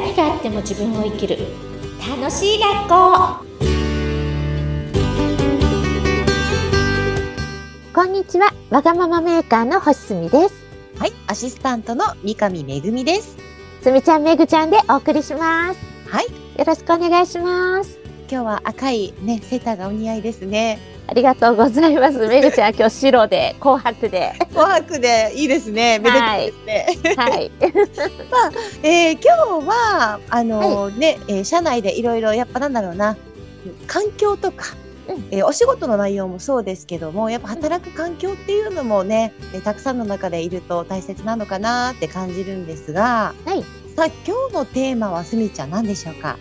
何があっても自分を生きる。楽しい学校。こんにちは。わがままメーカーの星住です。はい、アシスタントの三上めぐみです。すみちゃんめぐちゃんでお送りします。はい、よろしくお願いします。今日は赤いね、セーターがお似合いですね。ありがとうございます。めぐちゃん今日白で紅白で。紅白でいいですね。めでたいですね。はい。えー今日は、あのーね、えー社内でいろいろ、やっぱなんだろうな、環境とか、うん。えーお仕事の内容もそうですけども、やっぱ働く環境っていうのもね、えーたくさんの中でいると大切なのかなって感じるんですが、はい。さあ今日のテーマはすみちゃん何でしょうか？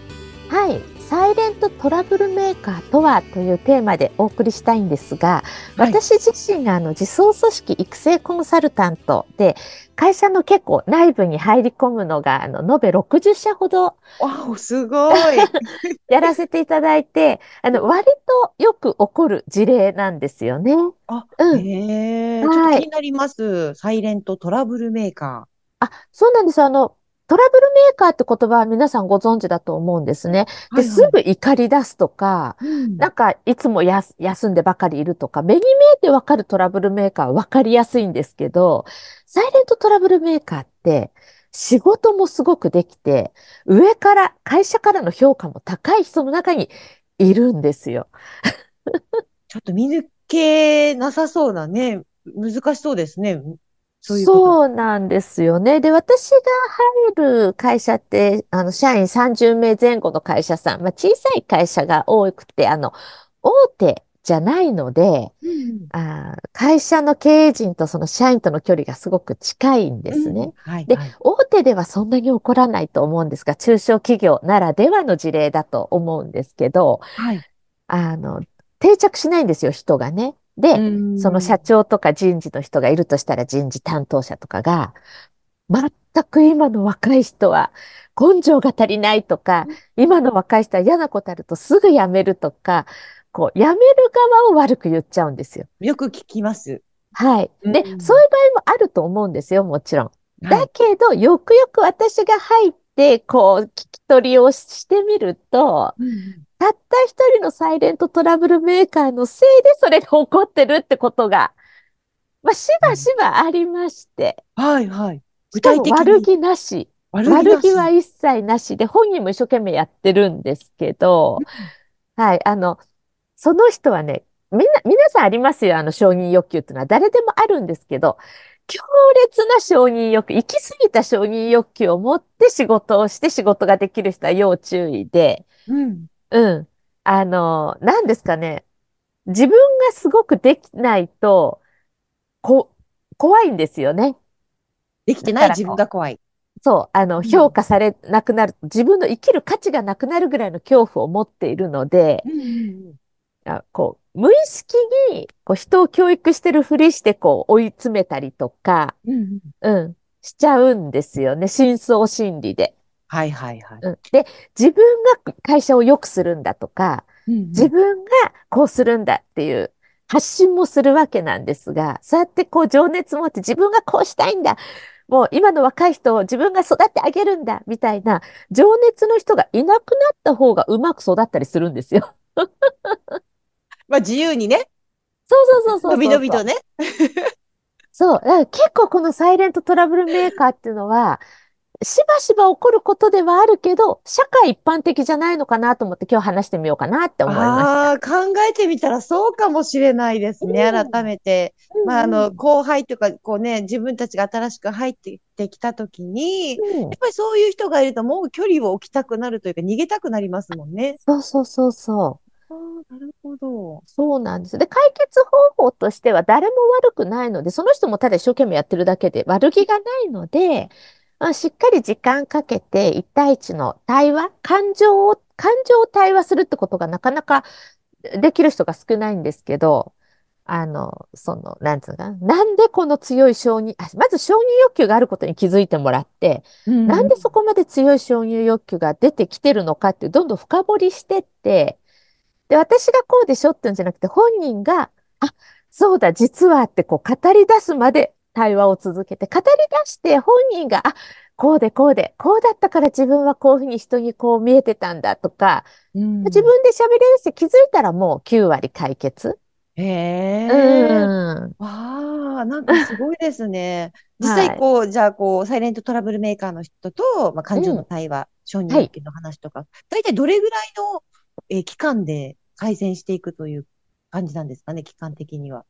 はい。サイレントトラブルメーカーとはというテーマでお送りしたいんですが、はい私自身があの自走組織育成コンサルタントで、会社の結構内部に入り込むのが、あの、延べ60社ほどわお、すごい。やらせていただいて、あの、割とよく起こる事例なんですよね。あ、うん。へえ、ちょっはいと気になります。サイレントトラブルメーカあ、そうなんです。あの、トラブルメーカーって言葉は皆さんご存知だと思うんですね。ー。で、すぐ怒り出すとか、うんなんか、いつも休んでばかりいるとか、目に見えてわかるトラブルメーカーはわかりやすいんですけど、サイレントトラブルメーカーって、仕事もすごくできて、上から、会社からの評価も高い人の中にいるんですよ。ちょっと見抜けなさそうなね、難しそうですね。そういうこと？そうなんですよね。で、私が入る会社って、あの、社員30名前後の会社さん、まあ、小さい会社が多くて、あの、大手じゃないので、うんあー会社の経営陣とその社員との距離がすごく近いんですうんね。はい、ではい。大手ではそんなに起こらないと思うんですが、中小企業ならではの事例だと思うんですけど、はい。あの、定着しないんですよ、人がね。で、うんその社長とか人事の人がいるとしたら人事担当者とかが、全く今の若い人は根性が足りないとか、今の若い人は嫌なことあるとすぐ辞めるとか、こう、辞める側を悪く言っちゃうんですよ。よく聞きます。はい。で、うんそういう場合もあると思うんですよ、もちろん。はい。だけど、よくよく私が入って、こう、聞き取りをしてみると、うんたった一人のサイレントトラブルメーカーのせいでそれが起こってるってことが、まあ、しばしばありまして、はい、はい。具体的に。悪気なし、悪悪気なし。は一切なしで、本人も一生懸命やってるんですけど、はい、あの、その人はね、みんな、皆さんありますよ、あの承認欲求っていうのは。誰でもあるんですけど、強烈な承認欲求、行き過ぎた承認欲求を持って仕事をして仕事ができる人は要注意で、うん。うん。あの、何ですかね。自分がすごくできないと、こ、怖いんですよね。できてない自分が怖い。そう。あの、うん評価されなくなる、自分の生きる価値がなくなるぐらいの恐怖を持っているので、うんうんあこう、無意識に、こう、人を教育してるふりして、こう、追い詰めたりとか、うん。うんうんうん、しちゃうんですよね。深層心理で。はい、はい、はい。うん。で、自分が会社を良くするんだとか、うんうん自分がこうするんだっていう発信もするわけなんですが、そうやってこう情熱持って自分がこうしたいんだ。もう今の若い人を自分が育ってあげるんだみたいな情熱の人がいなくなった方がうまく育ったりするんですよ。まあ、自由にね、そうそうそうそう。のびのびとね。そう。結構このサイレントトラブルメーカーっていうのは、しばしば起こることではあるけど、社会一般的じゃないのかなと思って今日話してみようかなって思いました。ああ、考えてみたらそうかもしれないですね、うん改めて。まあ、あの、うんうん後輩とか、こうね、自分たちが新しく入ってきたときに、うんやっぱりそういう人がいると、もう距離を置きたくなるというか、逃げたくなりますもんね。そうそうそうそう。ああ、なるほど。そうなんです。で、解決方法としては誰も悪くないので、その人もただ一生懸命やってるだけで悪気がないので、まあ、しっかり時間かけて一対一の対話、感情を、感情を対話するってことがなかなかできる人が少ないんですけど、あの、その、なんつうのかな。なんでこの強い承認、あまず承認欲求があることに気づいてもらって、なんでそこまで強い承認欲求が出てきてるのかってどんどん深掘りしてって、で、私がこうでしょっていうんじゃなくて、本人が、あ、そうだ、実はってこう語り出すまで対話を続けて、語り出して本人が、あ、こうでこうで、こうだったから自分はこういうふうに人にこう見えてたんだとか、うん自分で喋り出して気づいたらもう9割解決。へうえ。ん。わあ、なんかすごいですね。実はい。際こう、じゃあこう、サイレントトラブルメーカーの人と、まあ、感情うん。の対話、承認はい。欲求の話とか、大体どれぐらいの、えー期間で改善していくという感じなんですかね、期間的には。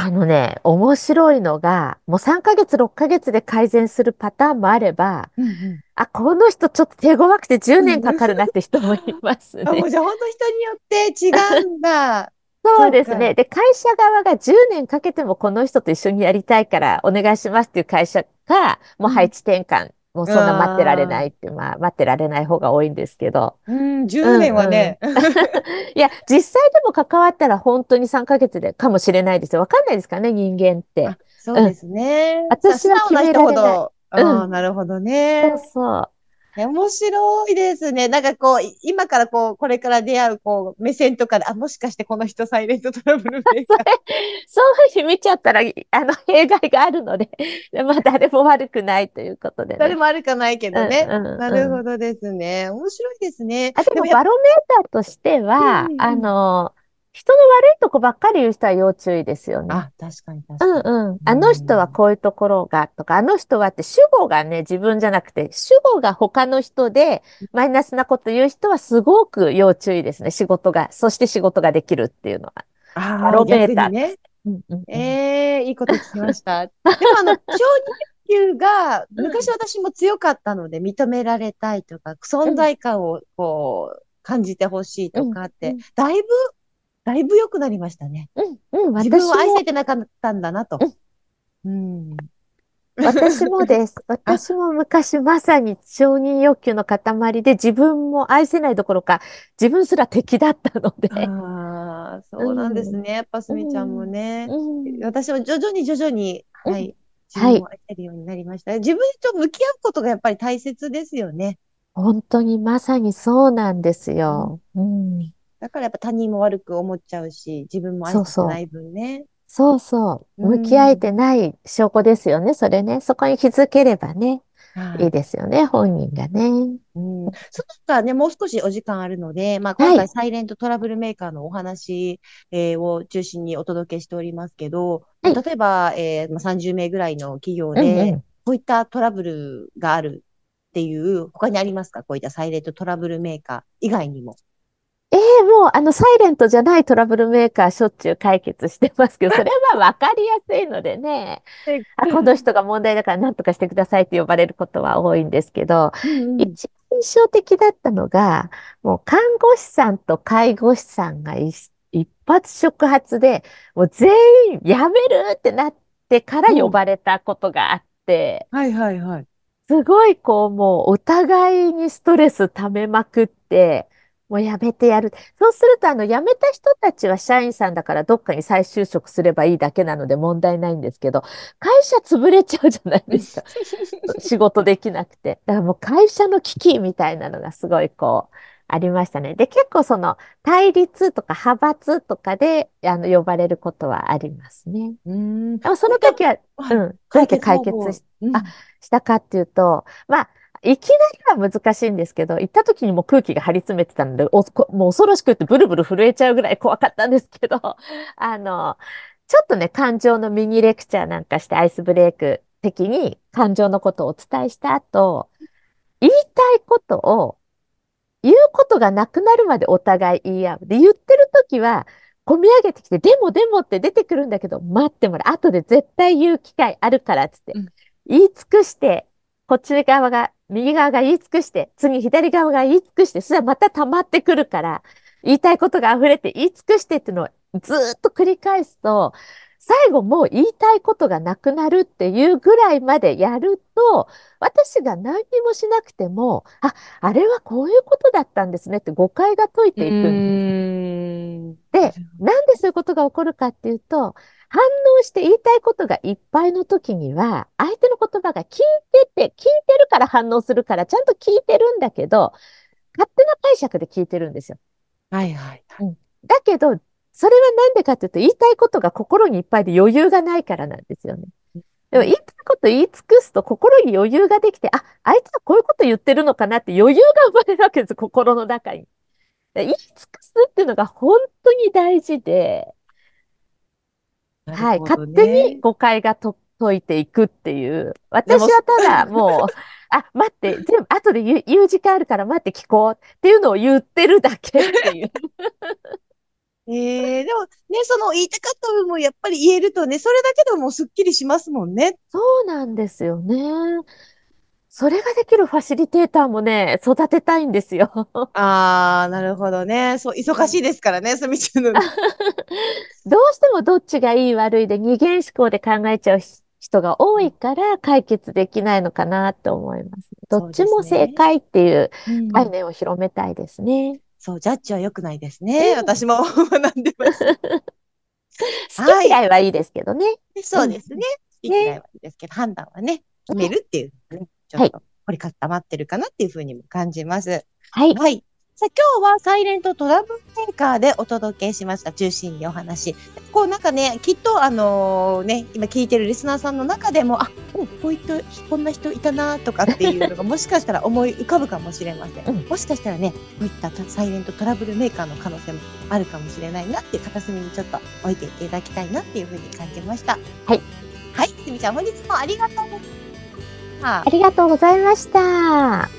あのね、面白いのが、もう3ヶ月、6ヶ月で改善するパターンもあれば、うんうん。あ、この人ちょっと手強くて10うんうん。年かかるなって人もいますあ、もうね。じゃあ本当人によって違うんだ。そうですね。で、会社側が10年かけてもこの人と一緒にやりたいからお願いしますっていう会社が、もう配うん。置転換、もうそんな待ってられなあいって、まあ待ってられない方が多いんですけど。あ、うん、う10ん年はうん。ね。いや、実際でも関わったら本当に3ヶ月でかもしれないですよ。わかんないですかね、人間って。あ、そううん。ですね。さ、私は決められない。ほど、うあ。なるほどそうね。そう。え面白いですね。なんかこう、い今からこう、これから出会う、こう、目線とかで、あ、もしかしてこの人サイレントトラブルメーカー。それ、そういうふうに見ちゃったら、あの、弊害があるので、まあ、誰も悪くないということでね。誰もあるかないけうんどね。うんなるうん。ほどですね。面白いですね。あ、でも、バロメーターとしてうんは、あうんうん。の、人の悪いとこばっかり言う人は要注意ですよね。あ、確かにう確かに。んうん。うあの人はん。こういうところがとか、あの人はって主語がね、自分じゃなくて、主語が他の人でマイナスなこと言う人はすごく要注意ですね。仕事が、そして仕事ができるっていうのは。バああ、ロメー。ターとして。うんうんうん。ええいいこと聞きました。でもあの、承認欲求がうん昔私も強かったので認められたいとか、う存ん在感をこう感じてほしいとうんかって、うんだいぶ、だいぶ良くなりましたね。うんうん。自分を愛せてなかったんだなと。うんうん。私もです。あ、私も昔まさに承認欲求の塊で自分も愛せないどころか自分すら敵だったので。ああ、うそうなんですん。ね。やっぱすうみちゃんもん。ね。うん。私は徐々に徐々に、うんはい、自はい。分を愛せるようになりました。自分と向き合うことがやっぱり大切ですよね。本当にまさにそうなんですうん。よ。うん。だからやっぱ他人も悪く思っちゃうし、自分も愛そうそう。せてない分ね。そうそう。う向き合えん。てない証拠ですよね。それね。そこに気づければね。いはい。いですよね。本人がね。うん。その他ね、もう少しお時間あるので、まあ今はい。回サイレントトラブルメーカーのお話、えーを中心にお届けしておりますけど、まあ、はい。例えば、えーまあ、30名ぐらいの企業うんうで、ん。こういったトラブルがあるっていう、他にありますか？こういったサイレントトラブルメーカー以外にも。ええもう、あの、サイレントじゃないトラブルメーカーしょっちゅう解決してますけど、それはまあ分かりやすいのでね。えあ、この人が問題だから何とかしてくださいって呼ばれることは多いんですけど、うんうん。一番印象的だったのが、もう看護師さんと介護士さんが一一発触発で、もう全員辞めるってなってから呼。ばれたことがあって、はいはいはい。すごいこう、もうお互いにストレス溜めまくって、もうやめてやる。そうすると、あの、辞めた人たちは社員さんだからどっかに再就職すればいいだけなので問題ないんですけど、会社潰れちゃうじゃないですか。仕事できなくて。だからもう会社の危機みたいなのがすごいこう、ありましたね。で、結構その対立とか派閥とかで、あの、呼ばれることはありますね。うーん。でもその時は、はい、うん、どうや解って解決し、あ、うん。したかっていうと、まあ、いきなりは難しいんですけど、行った時にもう空気が張り詰めてたので、お、こもう恐ろしくってブルブル震えちゃうぐらい怖かったんですけど、あの、ちょっとね、感情のミニレクチャーなんかしてアイスブレイク的に感情のことをお伝えした後、言いたいことを言うことがなくなるまでお互い言い合う。で、言ってる時は、込み上げてきて、でもでもって出てくるんだけど、待ってもらう。後で絶対言う機会あるからっつって。うん。言い尽くして、こっち側が、右側が言い尽くして、次左側が言い尽くして、それはまた溜まってくるから、言いたいことが溢れて言い尽くしてっていうのをずーっと繰り返すと、最後もう言いたいことがなくなるっていうぐらいまでやると、私が何にもしなくても、あ、あれはこういうことだったんですねって誤解が解いうていくんです。で。なんでそういうことが起こるかっていうと、反応して言いたいことがいっぱいの時には、相手の言葉が聞いてて、聞いてるから反応するから、ちゃんと聞いてるんだけど、勝手な解釈で聞いてるんですよ。はいはいはい。うん。だけど、それはなんでかっていうと、言いたいことが心にいっぱいで余裕がないからなんですよね。でも言いたいこと言い尽くすと心に余裕ができて、あ、あいつはこういうこと言ってるのかなって余裕が生まれるわけです、心の中に。で言い尽くすっていうのが本当に大事で、はい、勝手にね。誤解がと解いていくっていう。私はただもう、あ、待って、全部後で言う、言う時間あるから待って聞こうっていうのを言ってるだけっていう。ええでもね、その言いたかった部分もやっぱり言えるとね、それだけでもすっきりしますもんね。そうなんですよね。それができるファシリテーターもね、育てたいんですよ。ああ、なるほどね。そう、忙しいですからね、すみちゃんのね。どうしてもどっちがいい悪いで二元思考で考えちゃうし人が多いから解決できないのかなと思います。どっちも正ね。解っていううん。概念を広めたいですね。そう、ジャッジは良くないですうね。ん。私も学んでます。好きはい。嫌いはいいですけどね。でうん。そうですね。好き嫌いね。はいいですけど、判断はね、決めね。るっていうね、ちょはい。っと凝り固まってるかなっていうふうにも感じます。はい。はい。さあ、今日はサイレントトラブルメーカーでお届けしました。中心にお話。こうなんかね、きっとあのね、今聞いてるリスナーさんの中でも、あ、うんこういった、こんな人いたなとかっていうのがもしかしたら思い浮かぶかもしれません。うん。もしかしたらね、こういったサイレントトラブルメーカーの可能性もあるかもしれないなっていう片隅にちょっと置いていただきたいなっていうふうに感じました。はい。はい。すみちゃん、本日もありがとうございました。ありがとうございました。